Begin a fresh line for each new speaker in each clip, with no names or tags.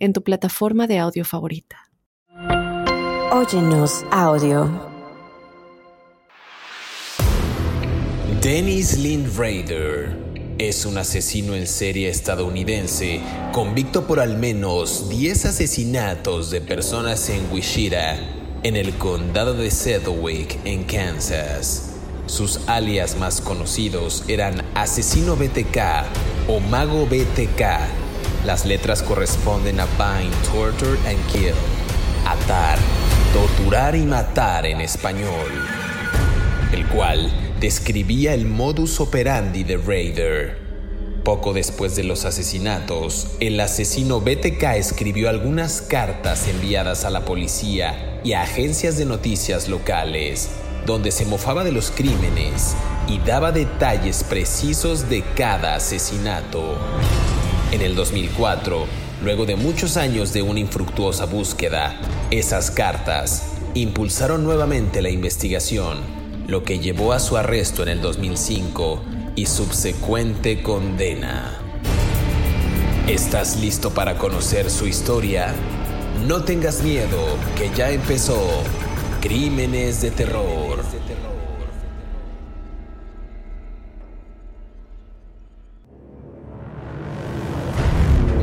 en tu plataforma de audio favorita.
Óyenos audio.
Dennis Lynn Raider es un asesino en serie estadounidense convicto por al menos 10 asesinatos de personas en Wichita, en el condado de Sedgwick, en Kansas. Sus alias más conocidos eran Asesino BTK o Mago BTK las letras corresponden a bind, torture and kill. Atar, torturar y matar en español. El cual describía el modus operandi de Raider. Poco después de los asesinatos, el asesino BTK escribió algunas cartas enviadas a la policía y a agencias de noticias locales, donde se mofaba de los crímenes y daba detalles precisos de cada asesinato. En el 2004, luego de muchos años de una infructuosa búsqueda, esas cartas impulsaron nuevamente la investigación, lo que llevó a su arresto en el 2005 y subsecuente condena. ¿Estás listo para conocer su historia? No tengas miedo, que ya empezó Crímenes de Terror.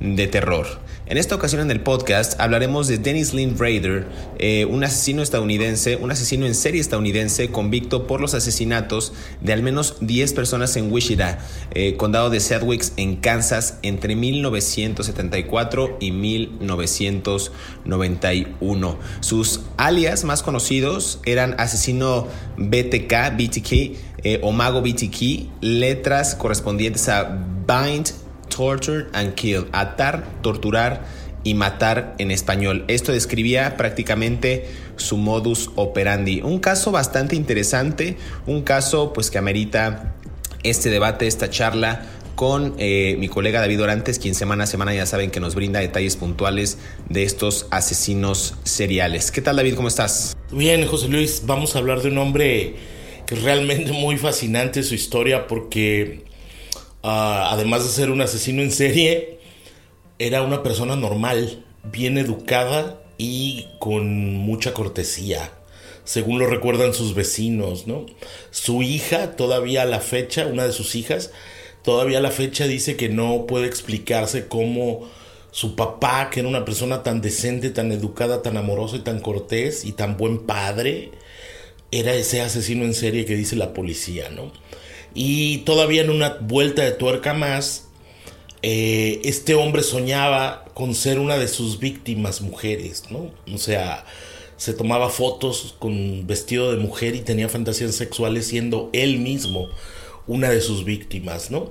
En esta ocasión en el podcast hablaremos de Dennis Lynn Raider, eh, un asesino estadounidense, un asesino en serie estadounidense convicto por los asesinatos de al menos 10 personas en Wichita, eh, condado de Sedgwick en Kansas, entre 1974 y 1991. Sus alias más conocidos eran asesino BTK, BTK eh, o mago BTK, letras correspondientes a Bind torture and kill, atar, torturar y matar en español. Esto describía prácticamente su modus operandi. Un caso bastante interesante, un caso pues que amerita este debate, esta charla con eh, mi colega David Orantes, quien semana a semana ya saben que nos brinda detalles puntuales de estos asesinos seriales. ¿Qué tal David? ¿Cómo estás?
Bien, José Luis, vamos a hablar de un hombre que es realmente muy fascinante su historia porque Ah, además de ser un asesino en serie, era una persona normal, bien educada y con mucha cortesía, según lo recuerdan sus vecinos, ¿no? Su hija, todavía a la fecha, una de sus hijas, todavía a la fecha dice que no puede explicarse cómo su papá, que era una persona tan decente, tan educada, tan amorosa y tan cortés y tan buen padre, era ese asesino en serie que dice la policía, ¿no? Y todavía en una vuelta de tuerca más, eh, este hombre soñaba con ser una de sus víctimas mujeres, ¿no? O sea, se tomaba fotos con vestido de mujer y tenía fantasías sexuales siendo él mismo una de sus víctimas, ¿no?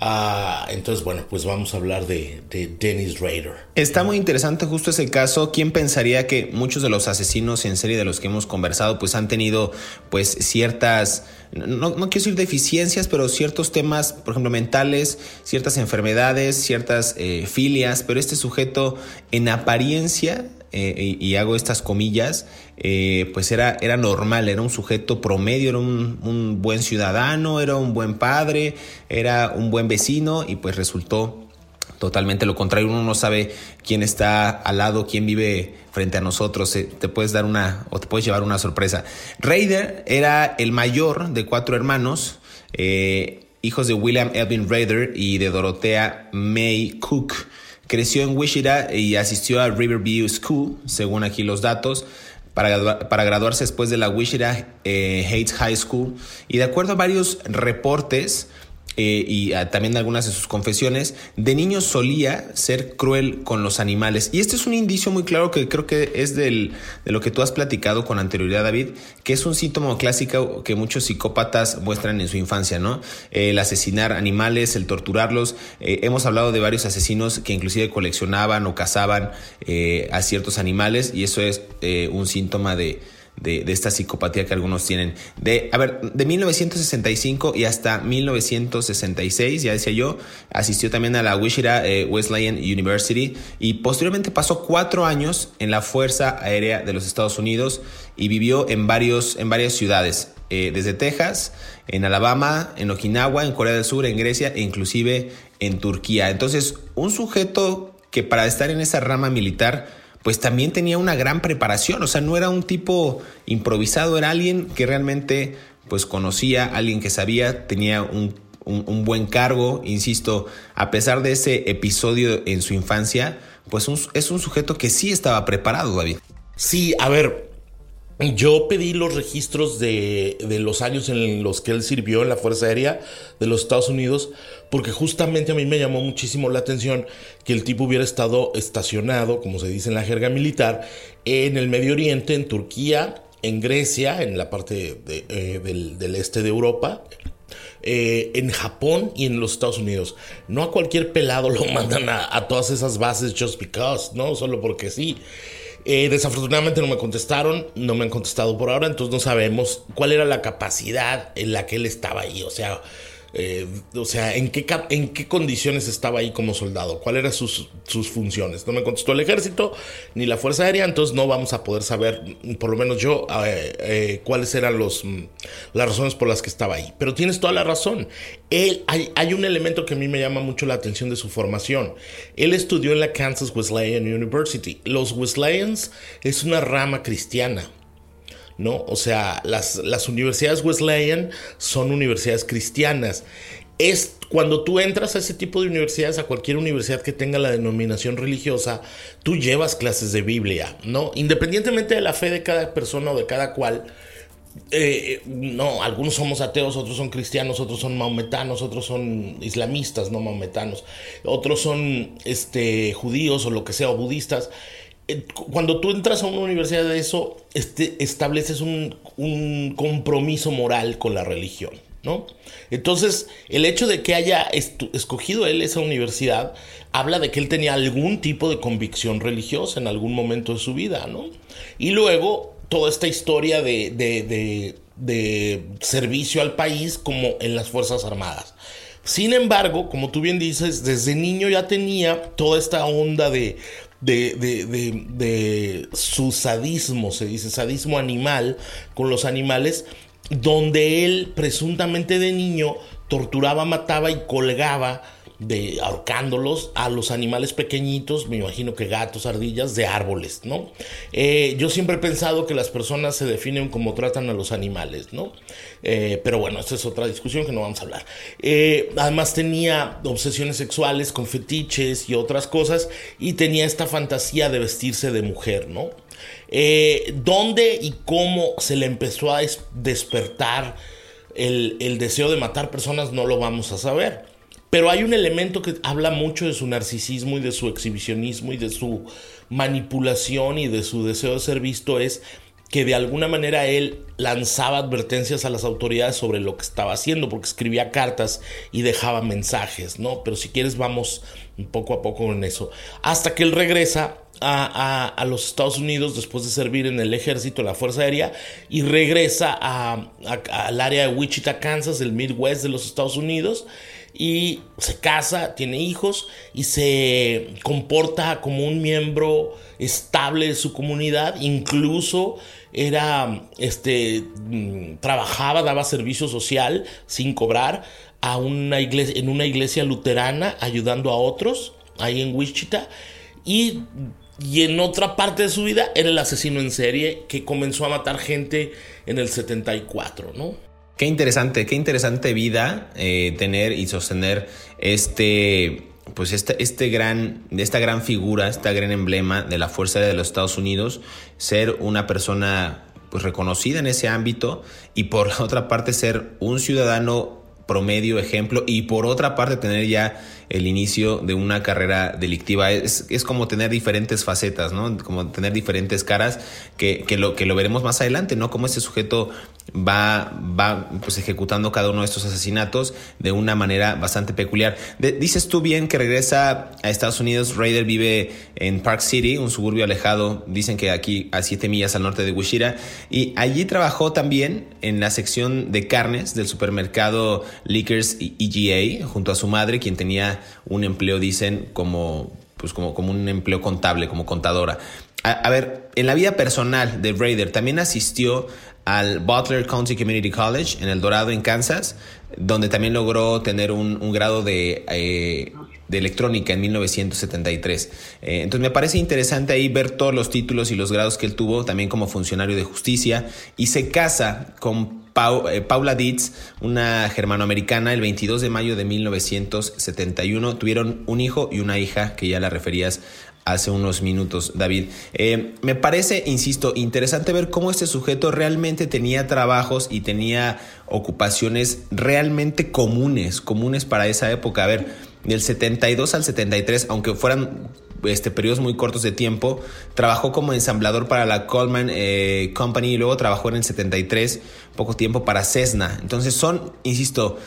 Ah, entonces, bueno, pues vamos a hablar de, Dennis Rader.
Está muy interesante justo ese caso. ¿Quién pensaría que muchos de los asesinos en serie de los que hemos conversado, pues han tenido pues ciertas, no, no quiero decir deficiencias, pero ciertos temas, por ejemplo, mentales, ciertas enfermedades, ciertas eh, filias, pero este sujeto en apariencia eh, y, hago estas comillas, eh, pues era, era normal, era un sujeto promedio, era un, buen ciudadano, era un buen padre, era un buen vecino y pues resultó totalmente lo contrario. Uno no sabe quién está al lado, quién vive frente a nosotros. Eh, te puedes dar una o te puedes llevar una sorpresa. Raider era el mayor de cuatro hermanos, hijos de William Elvin Raider y de Dorothea May Cook. Creció en Wichita y asistió a Riverview School, según aquí los datos, para, para graduarse después de la Wichita eh, Heights High School. Y de acuerdo a varios reportes, eh, y ah, también algunas de sus confesiones, de niño solía ser cruel con los animales. Y este es un indicio muy claro que creo que es del, de lo que tú has platicado con anterioridad, David, que es un síntoma clásico que muchos psicópatas muestran en su infancia, ¿no? El asesinar animales, el torturarlos. Eh, hemos hablado de varios asesinos que inclusive coleccionaban o cazaban eh, a ciertos animales y eso es un síntoma de de, esta psicopatía que algunos tienen. De, a ver, de 1965 y hasta 1966, ya decía yo, asistió también a la Wichita eh, Wesleyan University y posteriormente pasó cuatro años en la Fuerza Aérea de los Estados Unidos y vivió en, varios, en varias ciudades, eh, desde Texas, en Alabama, en Okinawa, en Corea del Sur, en Grecia e inclusive en Turquía. Entonces, un sujeto que para estar en esa rama militar, pues también tenía una gran preparación, o sea, no era un tipo improvisado, era alguien que realmente pues conocía, alguien que sabía, tenía un, buen cargo, insisto, a pesar de ese episodio en su infancia, pues es un sujeto que sí estaba preparado, David.
Sí, a ver, yo pedí los registros de, los años en los que él sirvió en la Fuerza Aérea de los Estados Unidos, porque justamente a mí me llamó muchísimo la atención que el tipo hubiera estado estacionado, como se dice en la jerga militar, en el Medio Oriente, en Turquía, en Grecia, en la parte eh, del, este de Europa, eh, en Japón y en los Estados Unidos. No a cualquier pelado lo mandan a, a, todas esas bases just because, ¿no? Solo porque sí. Eh, desafortunadamente no me contestaron, no me han contestado por ahora, entonces no sabemos cuál era la capacidad en la que él estaba ahí. O sea, eh, o sea, ¿en qué, ¿en qué condiciones estaba ahí como soldado? ¿Cuáles eran sus, sus funciones? No me contestó el ejército ni la Fuerza Aérea, entonces no vamos a poder saber, por lo menos yo, eh, eh, cuáles eran los, mm, las razones por las que estaba ahí. Pero tienes toda la razón. Él, hay, hay un elemento que a mí me llama mucho la atención de su formación. Él estudió en la Kansas Wesleyan University. Los Wesleyans es una rama cristiana. ¿No? O sea, las, las universidades Wesleyan son universidades cristianas. Es cuando tú entras a ese tipo de universidades, a cualquier universidad que tenga la denominación religiosa, tú llevas clases de Biblia, ¿no? Independientemente de la fe de cada persona o de cada cual, eh, no, algunos somos ateos, otros son cristianos, otros son maometanos, otros son islamistas, no maometanos, otros son este, judíos o lo que sea, o budistas. Eh, cuando tú entras a una universidad de eso, este, estableces un, compromiso moral con la religión, ¿no? Entonces, el hecho de que haya escogido él esa universidad habla de que él tenía algún tipo de convicción religiosa en algún momento de su vida, ¿no? Y luego, toda esta historia de, de servicio al país como en las Fuerzas Armadas. Sin embargo, como tú bien dices, desde niño ya tenía toda esta onda de, de, de, de, su sadismo, se dice sadismo animal con los animales, donde él presuntamente de niño torturaba, mataba y colgaba de ahorcándolos a los animales pequeñitos, me imagino que gatos, ardillas, de árboles, ¿no? Eh, yo siempre he pensado que las personas se definen como tratan a los animales, ¿no? Eh, pero bueno, esta es otra discusión que no vamos a hablar. Eh, además tenía obsesiones sexuales con fetiches y otras cosas y tenía esta fantasía de vestirse de mujer, ¿no? ¿Dónde y cómo se le empezó a despertar el, el deseo de matar personas? No lo vamos a saber. Pero hay un elemento que habla mucho de su narcisismo y de su exhibicionismo y de su manipulación y de su deseo de ser visto es que de alguna manera él lanzaba advertencias a las autoridades sobre lo que estaba haciendo, porque escribía cartas y dejaba mensajes, ¿no? Pero si quieres vamos poco a poco en eso. Hasta que él regresa a, los Estados Unidos después de servir en el ejército, en la Fuerza Aérea, y regresa al área de Wichita, Kansas, el Midwest de los Estados Unidos, y se casa, tiene hijos y se comporta como un miembro estable de su comunidad, incluso era este mm, trabajaba, daba servicio social sin cobrar a una iglesia en una iglesia luterana ayudando a otros ahí en Wichita y y en otra parte de su vida era el asesino en serie que comenzó a matar gente en el 74, ¿no?
Qué interesante, qué interesante vida eh, tener y sostener este, pues este, este gran, esta gran figura, esta gran emblema de la Fuerza Aérea de los Estados Unidos, ser una persona pues reconocida en ese ámbito y por otra parte ser un ciudadano promedio, ejemplo, y por otra parte tener ya el inicio de una carrera delictiva. Es, es como tener diferentes facetas, ¿no? Como tener diferentes caras que, que, lo, que lo veremos más adelante, ¿no? Como este sujeto va, va pues, ejecutando cada uno de estos asesinatos de una manera bastante peculiar. dices tú bien que regresa a Estados Unidos. Raider vive en Park City, un suburbio alejado, dicen que aquí a 7 millas al norte de Wichita, y allí trabajó también en la sección de carnes del supermercado Liquors EGA junto a su madre, quien tenía un empleo, dicen, como, pues como, como un empleo contable, como contadora. A, ver, en la vida personal de Raider también asistió al Butler County Community College en El Dorado, en Kansas, donde también logró tener un, grado de, eh, de, electrónica en 1973. Eh, entonces me parece interesante ahí ver todos los títulos y los grados que él tuvo, también como funcionario de justicia, y se casa con eh, Paula Dietz, una germanoamericana, el 22 de mayo de 1971. Tuvieron un hijo y una hija que ya la referías hace unos minutos, David. Eh, me parece, insisto, interesante ver cómo este sujeto realmente tenía trabajos y tenía ocupaciones realmente comunes, comunes para esa época. A ver, del 72 al 73, aunque fueran este, periodos muy cortos de tiempo. Trabajó como ensamblador para la Coleman eh, Company y luego trabajó en el 73, poco tiempo para Cessna. Entonces son, insisto,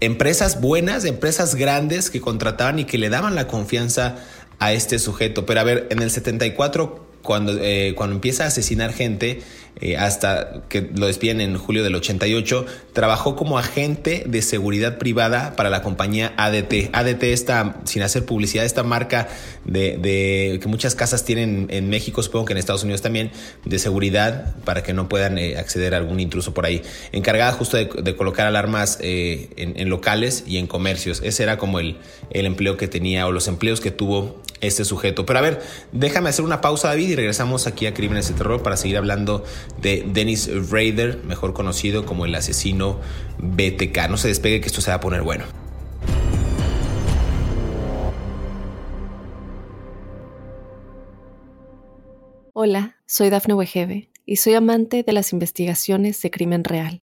empresas buenas, empresas grandes que contrataban y que le daban la confianza a este sujeto. Pero a ver, en el 74 cuando, eh, cuando empieza a asesinar gente, eh, hasta que lo despiden en julio del 88, trabajó como agente de seguridad privada para la compañía ADT. ADT está, sin hacer publicidad, esta marca de, que muchas casas tienen en México, supongo que en Estados Unidos también, de seguridad para que no puedan eh, acceder a algún intruso por ahí. Encargada justo de, colocar alarmas en, locales y en comercios. Ese era como el, el empleo que tenía o los empleos que tuvo este sujeto. Pero a ver, déjame hacer una pausa, David, y regresamos aquí a Crímenes de Terror para seguir hablando de Dennis Rader, mejor conocido como el asesino BTK. No se despegue que esto se va a poner bueno.
Hola, soy Dafne Wegebe y soy amante de las investigaciones de crimen real.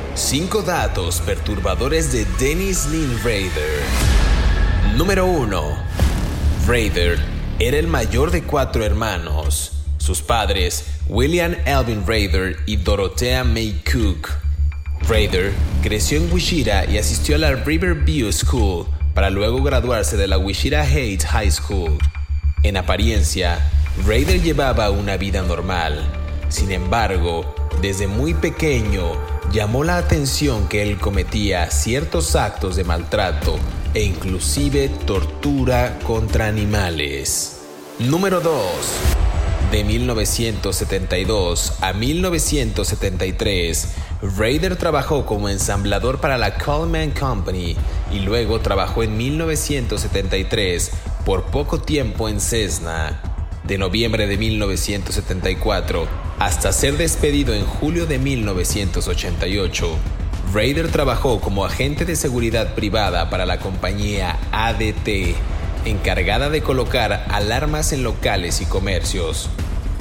cinco datos perturbadores de Dennis Lynn Raider. Número 1 Raider era el mayor de cuatro hermanos. Sus padres, William Alvin Raider y Dorothea May Cook. Raider creció en Wichita y asistió a la Riverview School para luego graduarse de la Wichita Heights High School. En apariencia, Raider llevaba una vida normal. Sin embargo, desde muy pequeño llamó la atención que él cometía ciertos actos de maltrato e inclusive tortura contra animales. Número 2. De 1972 a 1973, Raider trabajó como ensamblador para la Coleman Company y luego trabajó en 1973 por poco tiempo en Cessna. De noviembre de 1974 hasta ser despedido en julio de 1988, Raider trabajó como agente de seguridad privada para la compañía ADT, encargada de colocar alarmas en locales y comercios.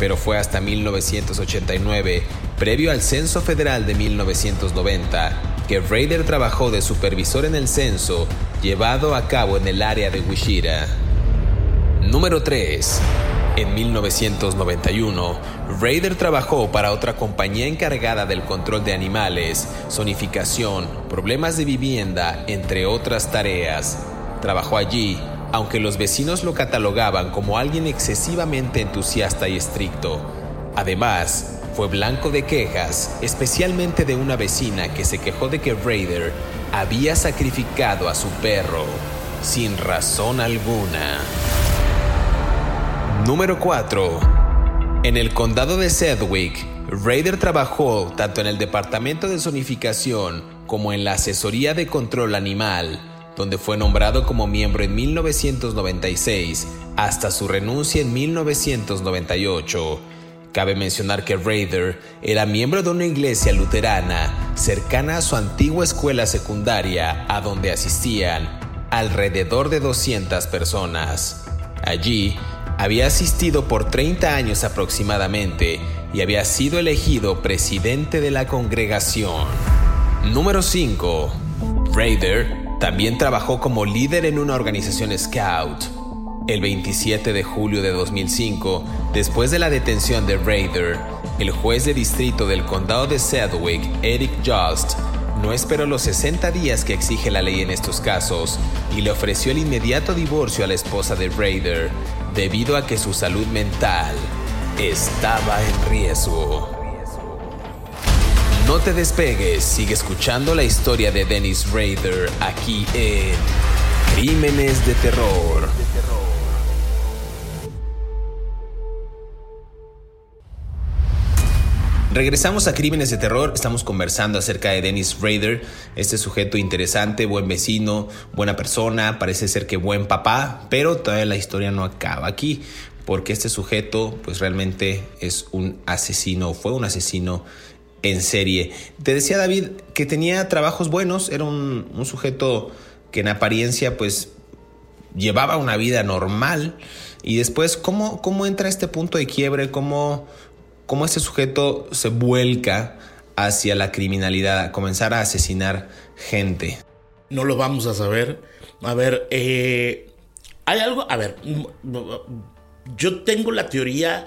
Pero fue hasta 1989, previo al Censo Federal de 1990, que Raider trabajó de supervisor en el censo llevado a cabo en el área de Wichita. Número 3. En 1991, Raider trabajó para otra compañía encargada del control de animales, zonificación, problemas de vivienda, entre otras tareas. Trabajó allí, aunque los vecinos lo catalogaban como alguien excesivamente entusiasta y estricto. Además, fue blanco de quejas, especialmente de una vecina que se quejó de que Raider había sacrificado a su perro, sin razón alguna. Número 4. En el condado de Sedgwick, Raider trabajó tanto en el departamento de zonificación como en la Asesoría de Control Animal, donde fue nombrado como miembro en 1996 hasta su renuncia en 1998. Cabe mencionar que Raider era miembro de una iglesia luterana cercana a su antigua escuela secundaria a donde asistían alrededor de 200 personas. Allí había asistido por 30 años aproximadamente y había sido elegido presidente de la congregación. Número 5. Raider también trabajó como líder en una organización scout el 27 de julio de 2005, después de la detención de Raider, el juez de distrito del condado de Sedgwick, Eric Just, no esperó los 60 días que exige la ley en estos casos y le ofreció el inmediato divorcio a la esposa de Raider debido a que su salud mental estaba en riesgo. No te despegues, sigue escuchando la historia de Dennis Raider aquí en Crímenes de Terror. Regresamos a Crímenes de Terror, estamos conversando acerca de Dennis Rader, este sujeto interesante, buen vecino, buena persona, parece ser que buen papá, pero todavía la historia no acaba aquí, porque este sujeto pues realmente es un asesino, fue un asesino en serie. Te decía David que tenía trabajos buenos, era un, un sujeto que en apariencia pues llevaba una vida normal y después cómo, cómo entra este punto de quiebre, cómo cómo este sujeto se vuelca hacia la criminalidad, a comenzar a asesinar gente.
No lo vamos a saber. A ver, eh, hay algo, a ver, yo tengo la teoría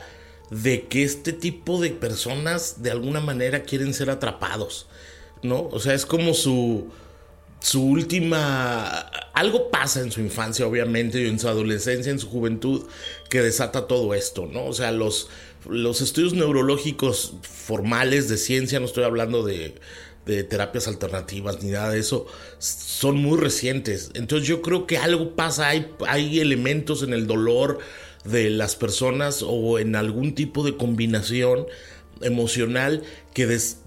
de que este tipo de personas de alguna manera quieren ser atrapados, ¿no? O sea, es como su, su última... Algo pasa en su infancia, obviamente, y en su adolescencia, en su juventud, que desata todo esto, ¿no? O sea, los, los estudios neurológicos formales de ciencia, no estoy hablando de, terapias alternativas ni nada de eso, son muy recientes. Entonces yo creo que algo pasa, hay, hay elementos en el dolor de las personas o en algún tipo de combinación emocional que des,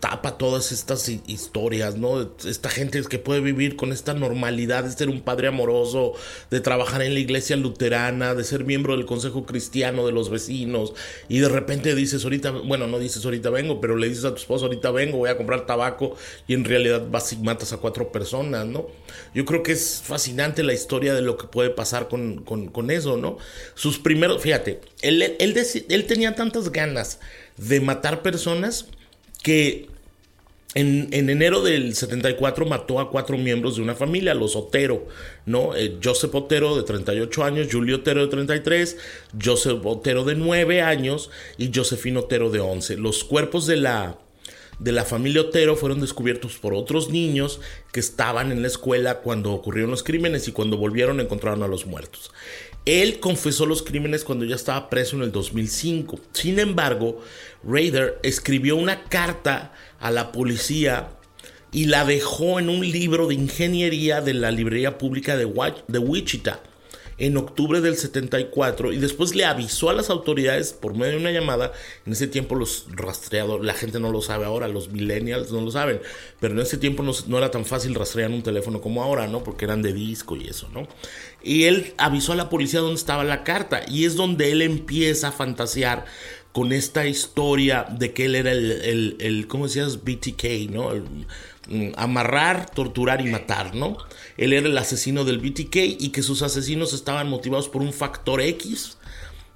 tapa todas estas historias, ¿no? Esta gente que puede vivir con esta normalidad de ser un padre amoroso, de trabajar en la iglesia luterana, de ser miembro del consejo cristiano de los vecinos, y de repente dices ahorita, bueno, no dices ahorita vengo, pero le dices a tu esposo ahorita vengo, voy a comprar tabaco, y en realidad vas y matas a cuatro personas, ¿no? Yo creo que es fascinante la historia de lo que puede pasar con, eso, ¿no? Sus primeros, fíjate, él, él tenía tantas ganas de matar personas que en, enero del 74 mató a cuatro miembros de una familia, los Otero, ¿no? Eh, Joseph Otero de 38 años, Julio Otero de 33, Joseph Otero de 9 años y Josefino Otero de 11. Los cuerpos de la, de la familia Otero fueron descubiertos por otros niños que estaban en la escuela cuando ocurrieron los crímenes y cuando volvieron encontraron a los muertos. Él confesó los crímenes cuando ya estaba preso en el 2005. Sin embargo, Raider escribió una carta a la policía y la dejó en un libro de ingeniería de la librería pública de, Wichita en octubre del 74 y después le avisó a las autoridades por medio de una llamada. En ese tiempo los rastreadores, la gente no lo sabe ahora, los millennials no lo saben, pero en ese tiempo no, era tan fácil rastrear un teléfono como ahora, ¿no? Porque eran de disco y eso, ¿no? Y él avisó a la policía dónde estaba la carta y es donde él empieza a fantasear con esta historia de que él era el, el, ¿cómo decías? BTK, ¿no? Mm, amarrar, torturar y matar, ¿no? Él era el asesino del BTK y que sus asesinos estaban motivados por un factor X,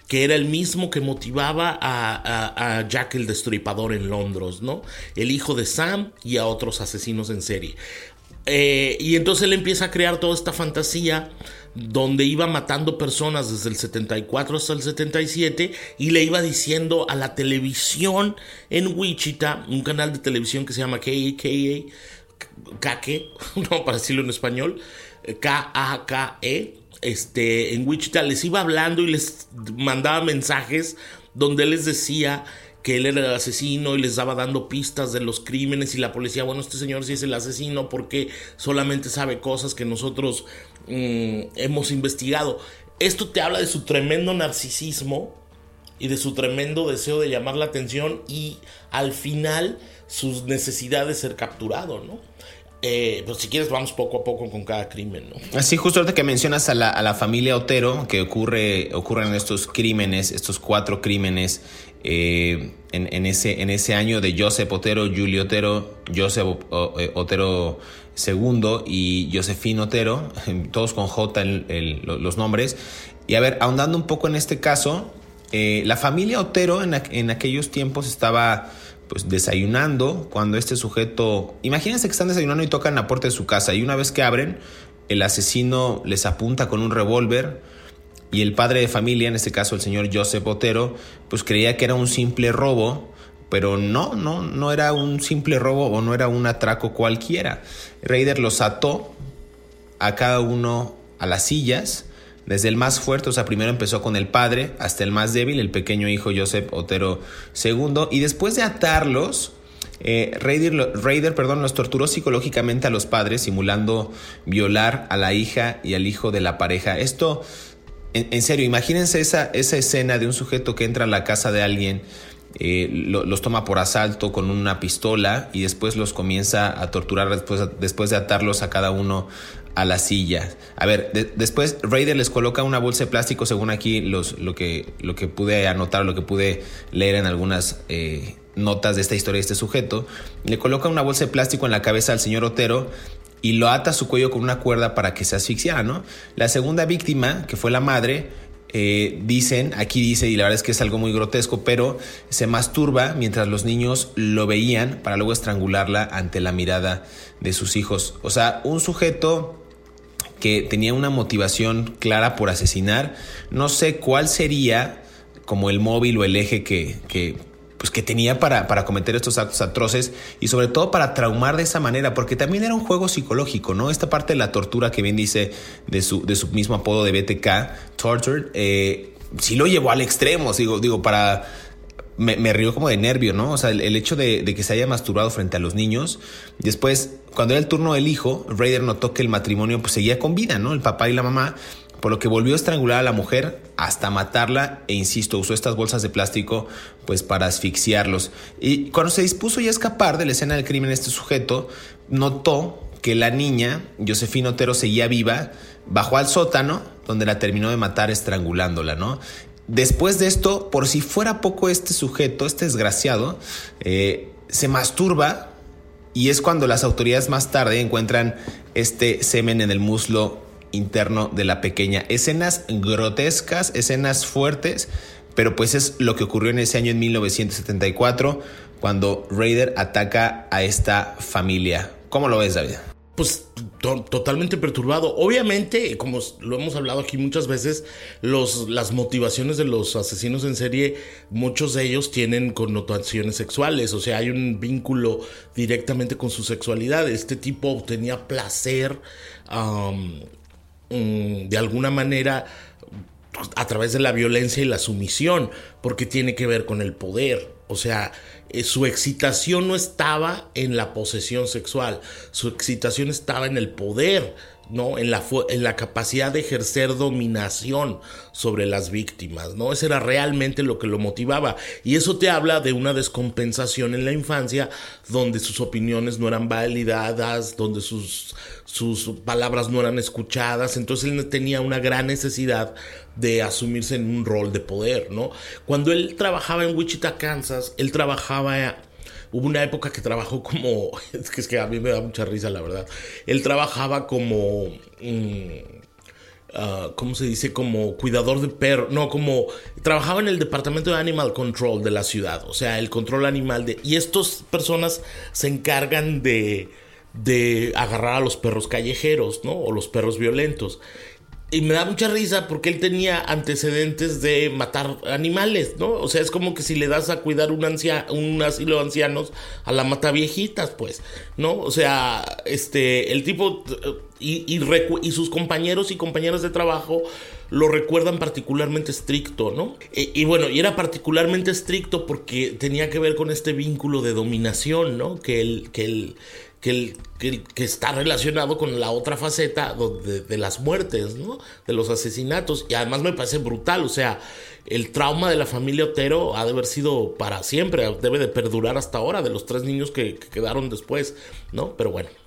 que era el mismo que motivaba a, Jack el Destripador en Londres, ¿no? El hijo de Sam y a otros asesinos en serie. Eh, y entonces él empieza a crear toda esta fantasía donde iba matando personas desde el 74 hasta el 77 y le iba diciendo a la televisión en Wichita, un canal de televisión que se llama KAKA, Kake, no para decirlo en español, K-A-K-E, este, en Wichita les iba hablando y les mandaba mensajes donde les decía que él era el asesino y les daba dando pistas de los crímenes y la policía, bueno, este señor sí es el asesino porque solamente sabe cosas que nosotros mm, hemos investigado. Esto te habla de su tremendo narcisismo y de su tremendo deseo de llamar la atención y al final sus necesidades de ser capturado, ¿no? Eh, pues si quieres vamos poco a poco con cada crimen.
Así justo ahorita que mencionas a la, a la familia Otero, que ocurre, ocurren estos crímenes, estos cuatro crímenes eh, en, ese, en ese año de Joseph Otero, Julio Otero, Joseph eh, Otero II y Josefino Otero, todos con J los nombres. Y a ver, ahondando un poco en este caso, la familia Otero en, en aquellos tiempos estaba pues desayunando cuando este sujeto, imagínense que están desayunando y tocan la puerta de su casa y una vez que abren, el asesino les apunta con un revólver y el padre de familia, en este caso el señor Joseph Botero, pues creía que era un simple robo, pero no, no, no era un simple robo o no era un atraco cualquiera. Raider los ató a cada uno a las sillas desde el más fuerte, o sea, primero empezó con el padre, hasta el más débil, el pequeño hijo Joseph Otero II, y después de atarlos, eh, Raider, perdón, los torturó psicológicamente a los padres, simulando violar a la hija y al hijo de la pareja. Esto, en, serio, imagínense esa, esa escena de un sujeto que entra a la casa de alguien, eh, los toma por asalto con una pistola y después los comienza a torturar después, después de atarlos a cada uno a la silla. A ver, después Raider les coloca una bolsa de plástico, según aquí los, lo, que, lo que pude anotar, lo que pude leer en algunas eh, notas de esta historia de este sujeto. Le coloca una bolsa de plástico en la cabeza al señor Otero y lo ata a su cuello con una cuerda para que se asfixiara, ¿no? La segunda víctima, que fue la madre, eh, dicen, aquí dice, y la verdad es que es algo muy grotesco, pero se masturba mientras los niños lo veían para luego estrangularla ante la mirada de sus hijos. O sea, un sujeto que tenía una motivación clara por asesinar. No sé cuál sería como el móvil o el eje que, pues que tenía para, para, cometer estos actos atroces y sobre todo para traumar de esa manera, porque también era un juego psicológico, ¿no? Esta parte de la tortura que bien dice de su, de su mismo apodo de BTK, Tortured, eh, sí lo llevó al extremo, digo, digo para me, me río como de nervio, ¿no? O sea, el, hecho de, que se haya masturbado frente a los niños. Después, cuando era el turno del hijo, Raider notó que el matrimonio pues, seguía con vida, ¿no? El papá y la mamá, por lo que volvió a estrangular a la mujer hasta matarla e insisto, usó estas bolsas de plástico pues para asfixiarlos. Y cuando se dispuso ya a escapar de la escena del crimen este sujeto, notó que la niña, Josefina Otero, seguía viva, bajó al sótano, donde la terminó de matar estrangulándola, ¿no? Después de esto, por si fuera poco este sujeto, este desgraciado, eh, se masturba y es cuando las autoridades más tarde encuentran este semen en el muslo interno de la pequeña. Escenas grotescas, escenas fuertes, pero pues es lo que ocurrió en ese año en 1974 cuando Raider ataca a esta familia. ¿Cómo lo ves, David?
pues totalmente perturbado. Obviamente, como lo hemos hablado aquí muchas veces, los, las motivaciones de los asesinos en serie, muchos de ellos tienen connotaciones sexuales, o sea, hay un vínculo directamente con su sexualidad. Este tipo obtenía placer de alguna manera a través de la violencia y la sumisión, porque tiene que ver con el poder. O sea, eh, su excitación no estaba en la posesión sexual, su excitación estaba en el poder, ¿no? En la, en la capacidad de ejercer dominación sobre las víctimas, ¿no? Eso era realmente lo que lo motivaba. Y eso te habla de una descompensación en la infancia, donde sus opiniones no eran validadas, donde sus, sus palabras no eran escuchadas. Entonces él tenía una gran necesidad de asumirse en un rol de poder, ¿no? Cuando él trabajaba en Wichita, Kansas, él trabajaba hubo una época que trabajó como, es que, es que a mí me da mucha risa la verdad, él trabajaba como, mm, ah, ¿cómo se dice? Como cuidador de perros, no, como trabajaba en el departamento de Animal Control de la ciudad, o sea, el control animal de... Y estas personas se encargan de, de agarrar a los perros callejeros, ¿no? O los perros violentos. Y me da mucha risa porque él tenía antecedentes de matar animales, ¿no? O sea, es como que si le das a cuidar un, un asilo de ancianos a la mata viejitas, pues, ¿no? O sea, este, el tipo y, y, sus compañeros y compañeras de trabajo lo recuerdan particularmente estricto, ¿no? E, y, bueno, y era particularmente estricto porque tenía que ver con este vínculo de dominación, ¿no? Que él, que él, que, que, está relacionado con la otra faceta de, de, las muertes, ¿no? De los asesinatos. Y además me parece brutal, o sea, el trauma de la familia Otero ha de haber sido para siempre, debe de perdurar hasta ahora, de los tres niños que quedaron después, ¿no? Pero bueno.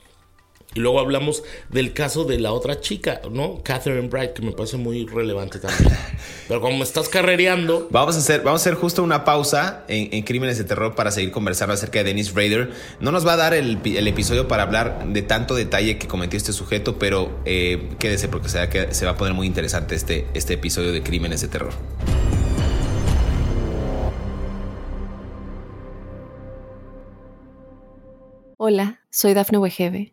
Y luego hablamos del caso de la otra chica, ¿no? Catherine Bright, que me parece muy relevante también. Pero como estás carrereando.
Vamos a hacer, vamos a hacer justo una pausa en, Crímenes de Terror para seguir conversando acerca de Dennis Rader. No nos va a dar el, episodio para hablar de tanto detalle que cometió este sujeto, pero eh, quédese porque se va, a, se va a poner muy interesante este, este episodio de Crímenes de Terror.
Hola, soy Dafne Wegebe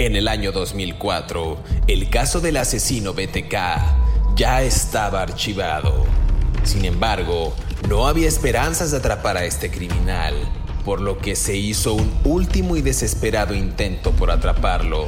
En el año 2004, el caso del asesino BTK ya estaba archivado. Sin embargo, no había esperanzas de atrapar a este criminal, por lo que se hizo un último y desesperado intento por atraparlo.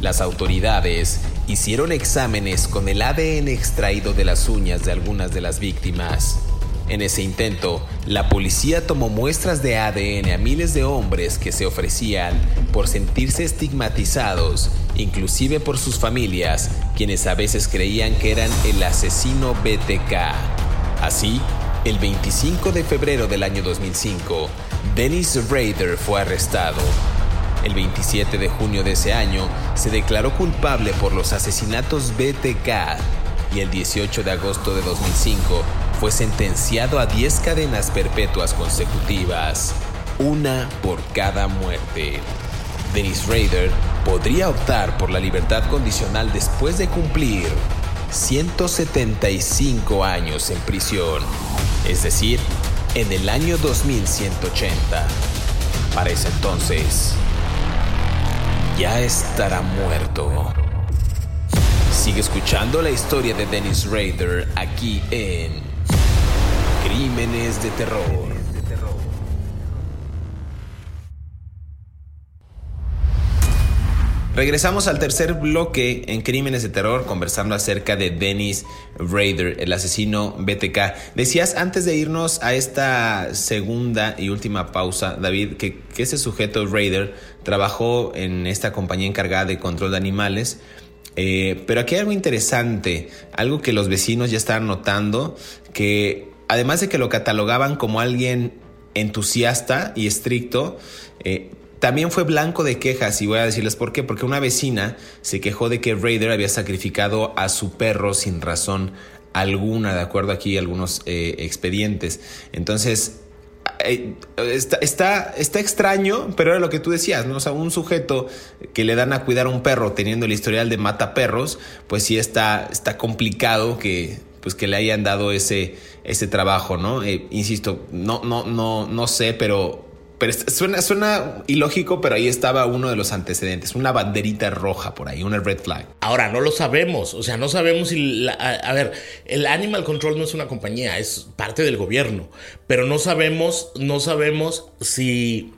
Las autoridades hicieron exámenes con el ADN extraído de las uñas de algunas de las víctimas en ese intento, la policía tomó muestras de ADN a miles de hombres que se ofrecían por sentirse estigmatizados, inclusive por sus familias, quienes a veces creían que eran el asesino BTK. Así, el 25 de febrero del año 2005, Dennis Rader fue arrestado. El 27 de junio de ese año se declaró culpable por los asesinatos BTK y el 18 de agosto de 2005 fue sentenciado a 10 cadenas perpetuas consecutivas, una por cada muerte. Dennis Rader podría optar por la libertad condicional después de cumplir 175 años en prisión, es decir, en el año 2180. Para ese entonces, ya estará muerto. Sigue escuchando la historia de Dennis Rader aquí en Crímenes de terror. Regresamos al tercer bloque en Crímenes de Terror conversando acerca de Dennis Rader, el asesino BTK. Decías antes de irnos a esta segunda y última pausa, David, que, ese sujeto Raider trabajó en esta compañía encargada de control de animales. Eh, pero aquí hay algo interesante, algo que los vecinos ya están notando, que además de que lo catalogaban como alguien entusiasta y estricto, eh, también fue blanco de quejas y voy a decirles por qué. Porque una vecina se quejó de que Raider había sacrificado a su perro sin razón alguna, de acuerdo aquí a algunos eh, expedientes. Entonces, está, está, está, extraño, pero era lo que tú decías, ¿no? O sea, un sujeto que le dan a cuidar a un perro teniendo el historial de mata perros, pues sí está, está complicado que pues que le hayan dado ese, ese trabajo, ¿no? Eh, insisto, no, no, no, no sé, pero, pero suena, suena ilógico, pero ahí estaba uno de los antecedentes, una banderita roja por ahí, una red flag.
Ahora, no lo sabemos, o sea, no sabemos si, a, ver, el Animal Control no es una compañía, es parte del gobierno, pero no sabemos, no sabemos si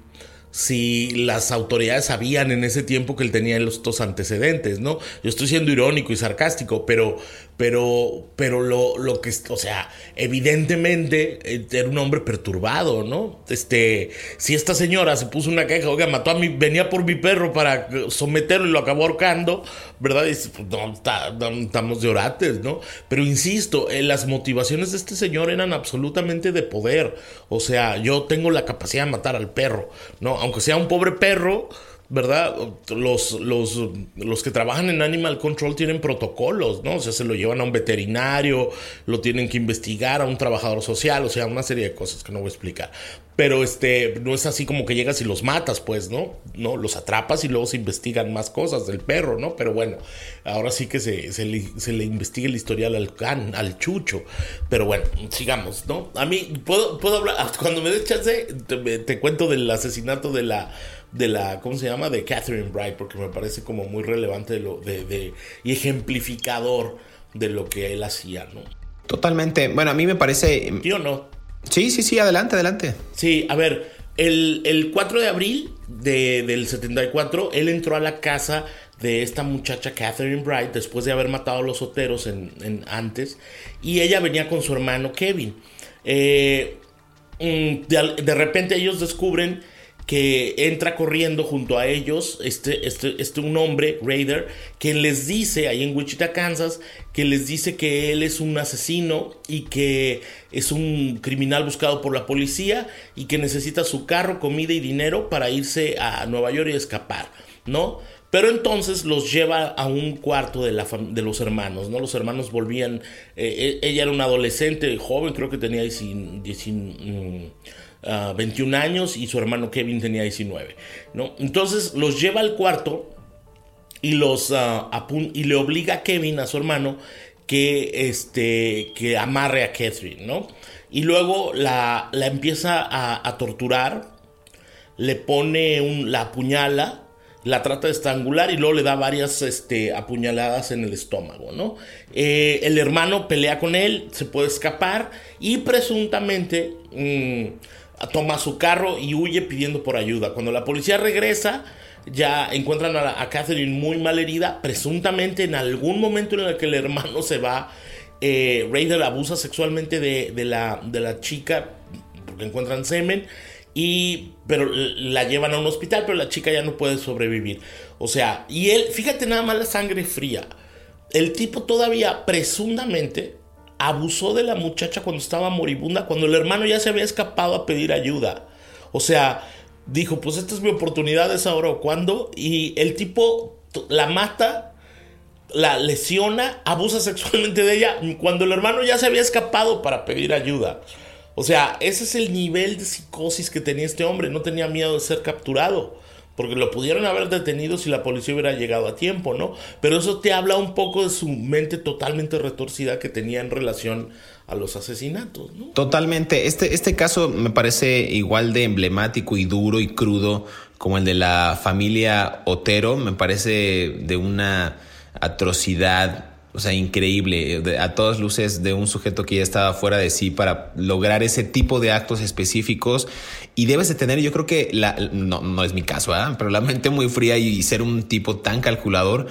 si las autoridades sabían en ese tiempo que él tenía estos antecedentes, ¿no? Yo estoy siendo irónico y sarcástico, pero pero, pero lo, lo que, o sea, evidentemente eh, era un hombre perturbado, ¿no? Este, si esta señora se puso una queja, oiga, mató a mi, venía por mi perro para someterlo y lo acabó ahorcando, ¿verdad? Dice, pues, no, estamos de orates, ¿no? Pero insisto, eh, las motivaciones de este señor eran absolutamente de poder. O sea, yo tengo la capacidad de matar al perro, ¿no? Aunque sea un pobre perro, ¿verdad? Los, los, los, que trabajan en Animal Control tienen protocolos, ¿no? O sea, se lo llevan a un veterinario, lo tienen que investigar a un trabajador social, o sea, una serie de cosas que no voy a explicar. Pero este, no es así como que llegas y los matas, pues, ¿no? No, los atrapas y luego se investigan más cosas del perro, ¿no? Pero bueno, ahora sí que se, se, le, se le, investiga el historial al can, al chucho. Pero bueno, sigamos, ¿no? A mí, puedo, puedo hablar, cuando me dé chance, te cuento del asesinato de la de la, ¿cómo se llama? De Catherine Bright, porque me parece como muy relevante de lo, de, y ejemplificador de lo que él hacía, ¿no?
Totalmente. Bueno, a mí me parece...
¿Sí o no?
Sí, sí, sí, adelante, adelante.
Sí, a ver, el, 4 de abril de, del 74, él entró a la casa de esta muchacha Catherine Bright después de haber matado a los soteros en, antes y ella venía con su hermano Kevin. Eh, mm, de, repente ellos descubren que entra corriendo junto a ellos este, este, este, un hombre, Raider, que les dice, ahí en Wichita, Kansas, que les dice que él es un asesino y que es un criminal buscado por la policía y que necesita su carro, comida y dinero para irse a Nueva York y escapar, ¿no? Pero entonces los lleva a un cuarto de, la de los hermanos, ¿no? Los hermanos volvían, eh, e, ella era una adolescente, joven, creo que tenía 21 mm, ah, años y su hermano Kevin tenía 19, ¿no? Entonces los lleva al cuarto y, los, uh, y le obliga a Kevin, a su hermano, que, este, que amarre a Catherine, ¿no? Y luego la, la empieza a, torturar, le pone la apuñala la trata de estrangular y luego le da varias este, apuñaladas en el estómago, ¿no? Eh, el hermano pelea con él, se puede escapar y presuntamente mm, toma su carro y huye pidiendo por ayuda. Cuando la policía regresa, ya encuentran a, Catherine muy mal herida, presuntamente en algún momento en el que el hermano se va, eh, Raider abusa sexualmente de, de, la, de la chica porque encuentran semen y pero la llevan a un hospital, pero la chica ya no puede sobrevivir. O sea, y él, fíjate nada más la sangre fría. El tipo todavía presuntamente abusó de la muchacha cuando estaba moribunda, cuando el hermano ya se había escapado a pedir ayuda. O sea, dijo, pues esta es mi oportunidad, es ahora o cuando. Y el tipo la mata, la lesiona, abusa sexualmente de ella, cuando el hermano ya se había escapado para pedir ayuda. O sea, ese es el nivel de psicosis que tenía este hombre. No tenía miedo de ser capturado. Porque lo pudieron haber detenido si la policía hubiera llegado a tiempo, ¿no? Pero eso te habla un poco de su mente totalmente retorcida que tenía en relación a los asesinatos, ¿no?
Totalmente. Este, este caso me parece igual de emblemático y duro y crudo como el de la familia Otero. Me parece de una atrocidad o sea, increíble, a todas luces de un sujeto que ya estaba fuera de sí para lograr ese tipo de actos específicos. Y debes de tener, yo creo que, la, no, no es mi caso, ¿eh? pero la mente muy fría y ser un tipo tan calculador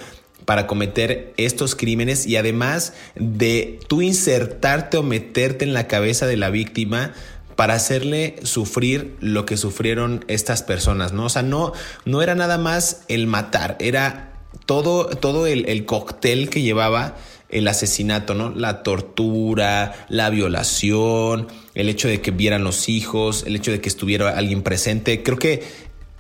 para cometer estos crímenes y además de tú insertarte o meterte en la cabeza de la víctima para hacerle sufrir lo que sufrieron estas personas, ¿no? O sea, no, no era nada más el matar, era todo, todo el, cóctel que llevaba el asesinato, ¿no? La tortura, la violación, el hecho de que vieran los hijos, el hecho de que estuviera alguien presente. Creo que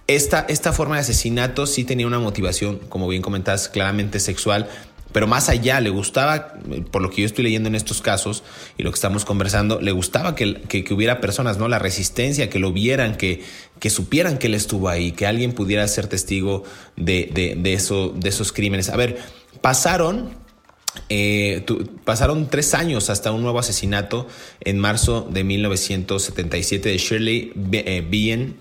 esta, esta forma de asesinato sí tenía una motivación, como bien comentas, claramente sexual, pero más allá, le gustaba, por lo que yo estoy leyendo en estos casos y lo que estamos conversando, le gustaba que, que, hubiera personas, ¿no? La resistencia, que lo vieran, que, que supieran que él estuvo ahí, que alguien pudiera ser testigo de, de, de, eso, de esos crímenes. A ver, pasaron eh, pasaron tres años hasta un nuevo asesinato en marzo de 1977 de Shirley eh, Bien,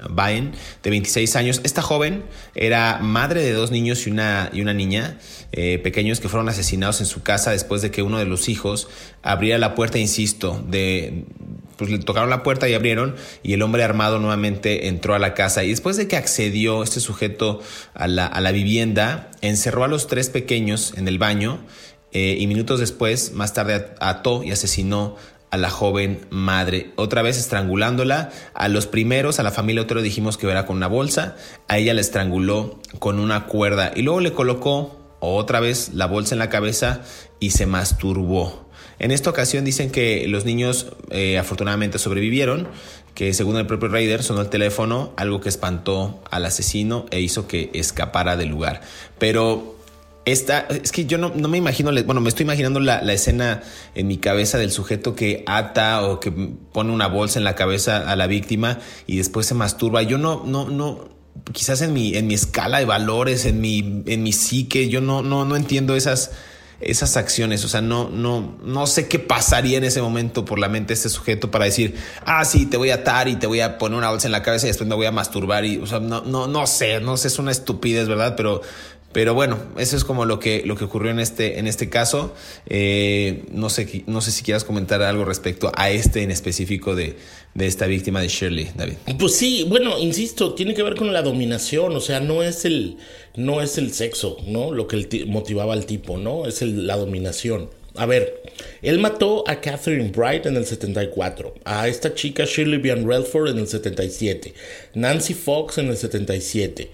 de 26 años. Esta joven era madre de dos niños y una, y una niña eh, pequeños que fueron asesinados en su casa después de que uno de los hijos abriera la puerta, insisto, de, pues le tocaron la puerta y abrieron y el hombre armado nuevamente entró a la casa y después de que accedió este sujeto a la, a la vivienda, encerró a los tres pequeños en el baño eh, y minutos después, más tarde, ató y asesinó a la joven madre, otra vez estrangulándola. A los primeros, a la familia Otero dijimos que era con una bolsa, a ella la estranguló con una cuerda y luego le colocó otra vez la bolsa en la cabeza y se masturbó. En esta ocasión dicen que los niños eh, afortunadamente sobrevivieron, que según el propio Raider sonó el teléfono, algo que espantó al asesino e hizo que escapara del lugar. Pero esta, es que yo no, me imagino, bueno, me estoy imaginando la, escena en mi cabeza del sujeto que ata o que pone una bolsa en la cabeza a la víctima y después se masturba. Yo no, no, no, quizás en mi, en mi escala de valores, en mi, en mi psique, yo no, no, no entiendo esas, esas acciones. O sea, no, no, no sé qué pasaría en ese momento por la mente de este sujeto para decir, ah, sí, te voy a atar y te voy a poner una bolsa en la cabeza y después me voy a masturbar. Y, o sea, no, no, no sé, no sé, es una estupidez, ¿verdad? Pero pero bueno, eso es como lo que, lo que ocurrió en este, en este caso. Eh, no, sé, no sé si quieras comentar algo respecto a este en específico de, de esta víctima de Shirley, David.
Pues sí, bueno, insisto, tiene que ver con la dominación, o sea, no es el, no es el sexo, ¿no? Lo que motivaba al tipo, ¿no? Es la dominación. A ver, él mató a Catherine Bright en el 74, a esta chica Shirley Bian Redford en el 77, Nancy Fox en el 77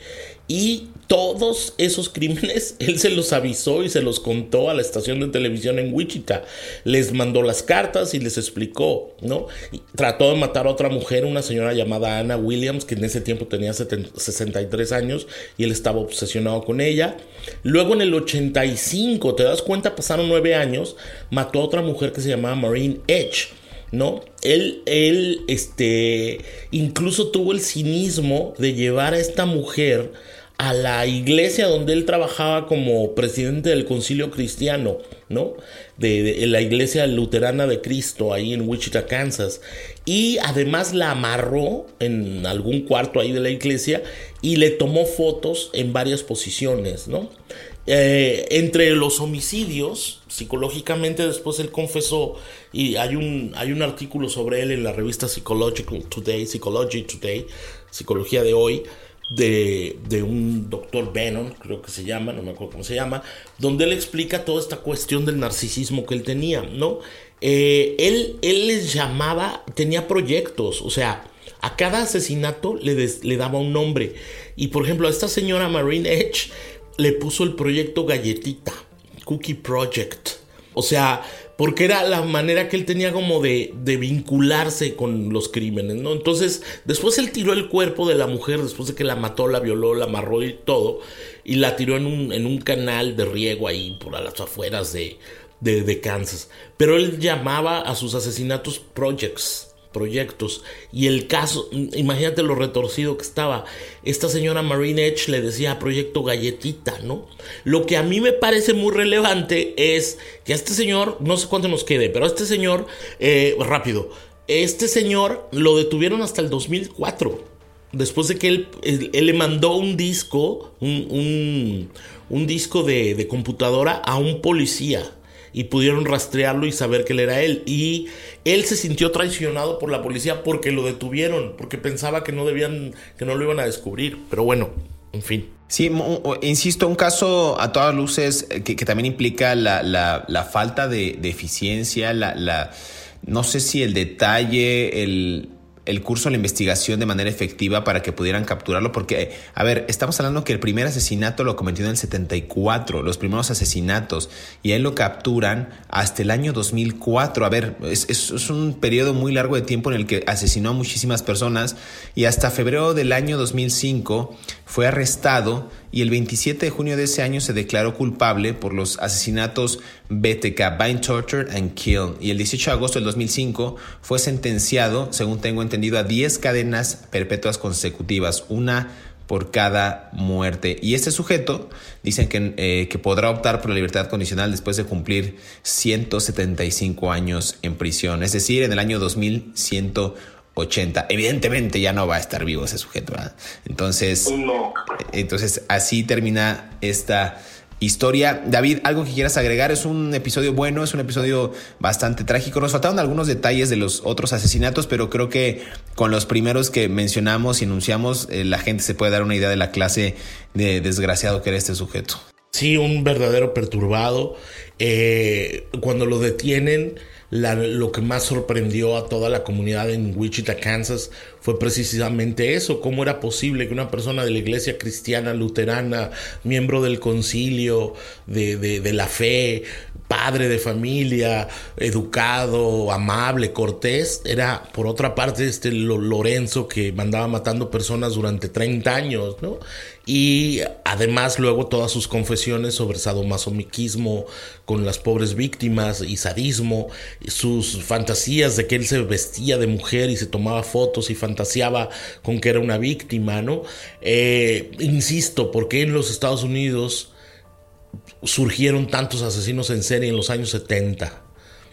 y todos esos crímenes él se los avisó y se los contó a la estación de televisión en Wichita. Les mandó las cartas y les explicó, ¿no? trató de matar a otra mujer, una señora llamada Anna Williams, que en ese tiempo tenía 63 años y él estaba obsesionado con ella. Luego en el 85, te das cuenta, pasaron nueve años, mató a otra mujer que se llamaba Marine Edge. ¿no? Él, él, este, incluso tuvo el cinismo de llevar a esta mujer a la iglesia donde él trabajaba como presidente del concilio cristiano, ¿no? De, la iglesia luterana de Cristo ahí en Wichita, Kansas. Y además la amarró en algún cuarto ahí de la iglesia y le tomó fotos en varias posiciones, ¿no? Eh, entre los homicidios, psicológicamente después él confesó, y hay un, hay un artículo sobre él en la revista Psychological Today, Psychology Today, Psicología de hoy, de, un doctor Bannon, creo que se llama, no me acuerdo cómo se llama, donde él explica toda esta cuestión del narcisismo que él tenía, ¿no? Eh, él, él les llamaba, tenía proyectos, o sea, a cada asesinato le, le daba un nombre. Y por ejemplo, a esta señora Marine Edge le puso el proyecto Galletita, Cookie Project. O sea, porque era la manera que él tenía como de, vincularse con los crímenes, ¿no? Entonces, después él tiró el cuerpo de la mujer, después de que la mató, la violó, la amarró y todo, y la tiró en un, en un canal de riego ahí por las afueras de, de, de Kansas. Pero él llamaba a sus asesinatos projects proyectos. Y el caso, imagínate lo retorcido que estaba. Esta señora Marine Edge le decía proyecto galletita, ¿no? Lo que a mí me parece muy relevante es que a este señor, no sé cuánto nos quede, pero a este señor, eh, rápido, este señor lo detuvieron hasta el 2004. Después de que él, le mandó un disco, un, un, disco de, de computadora a un policía y pudieron rastrearlo y saber que él era él. Y él se sintió traicionado por la policía porque lo detuvieron, porque pensaba que no debían, que no lo iban a descubrir. Pero bueno, en fin.
Sí, insisto, un caso a todas luces eh, que, también implica la, la, falta de, de eficiencia, la, la, no sé si el detalle, el, el curso de la investigación de manera efectiva para que pudieran capturarlo, porque, a ver, estamos hablando que el primer asesinato lo cometió en el 74, los primeros asesinatos, y a él lo capturan hasta el año 2004. A ver, es, es, un periodo muy largo de tiempo en el que asesinó a muchísimas personas, y hasta febrero del año 2005 fue arrestado y el 27 de junio de ese año se declaró culpable por los asesinatos BTK, Bind, Torture and Kill. Y el 18 de agosto del 2005 fue sentenciado, según tengo entendido, a 10 cadenas perpetuas consecutivas, una por cada muerte. Y este sujeto dicen que, eh, que, podrá optar por la libertad condicional después de cumplir 175 años en prisión, es decir, en el año 2100 80. Evidentemente ya no va a estar vivo ese sujeto. Entonces, entonces así termina esta historia. David, algo que quieras agregar, es un episodio bueno, es un episodio bastante trágico. Nos faltaron algunos detalles de los otros asesinatos, pero creo que con los primeros que mencionamos y enunciamos, eh, la gente se puede dar una idea de la clase de desgraciado que era este sujeto.
Sí, un verdadero perturbado. Eh, cuando lo detienen, lo que más sorprendió a toda la comunidad en Wichita, Kansas, fue precisamente eso, cómo era posible que una persona de la iglesia cristiana luterana, miembro del concilio, de, de la fe, padre de familia, educado, amable, cortés, era por otra parte este Lorenzo que mandaba matando personas durante 30 años, ¿no? Y además luego todas sus confesiones sobre sadomasomiquismo con las pobres víctimas y sadismo, sus fantasías de que él se vestía de mujer y se tomaba fotos y fantaseaba con que era una víctima, ¿no? Eh, insisto, porque en los Estados Unidos surgieron tantos asesinos en serie en los años 70?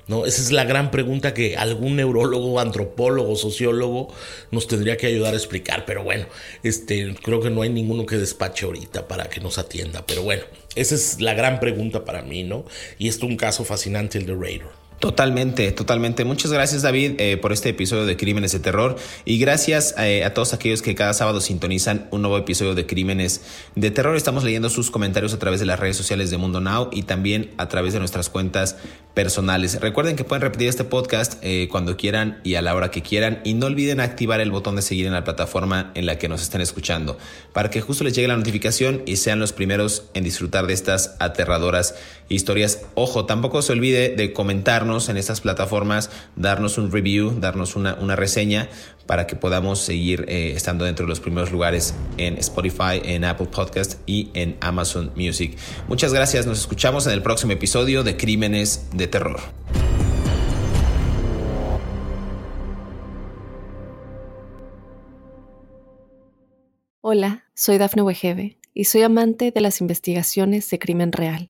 ¿No? Esa es la gran pregunta que algún neurólogo, antropólogo, sociólogo nos tendría que ayudar a explicar. Pero bueno, este, creo que no hay ninguno que despache ahorita para que nos atienda. Pero bueno, esa es la gran pregunta para mí, ¿no? Y esto es un caso fascinante, el de Raider.
Totalmente, totalmente. Muchas gracias David eh, por este episodio de Crímenes de Terror y gracias eh, a todos aquellos que cada sábado sintonizan un nuevo episodio de Crímenes de Terror. Estamos leyendo sus comentarios a través de las redes sociales de Mundo Now y también a través de nuestras cuentas personales. Recuerden que pueden repetir este podcast eh, cuando quieran y a la hora que quieran y no olviden activar el botón de seguir en la plataforma en la que nos estén escuchando para que justo les llegue la notificación y sean los primeros en disfrutar de estas aterradoras historias. Ojo, tampoco se olvide de comentar en estas plataformas, darnos un review, darnos una, reseña para que podamos seguir eh, estando dentro de los primeros lugares en Spotify, en Apple Podcast y en Amazon Music. Muchas gracias, nos escuchamos en el próximo episodio de Crímenes de Terror.
Hola, soy Dafne Wegebe y soy amante de las investigaciones de crimen real.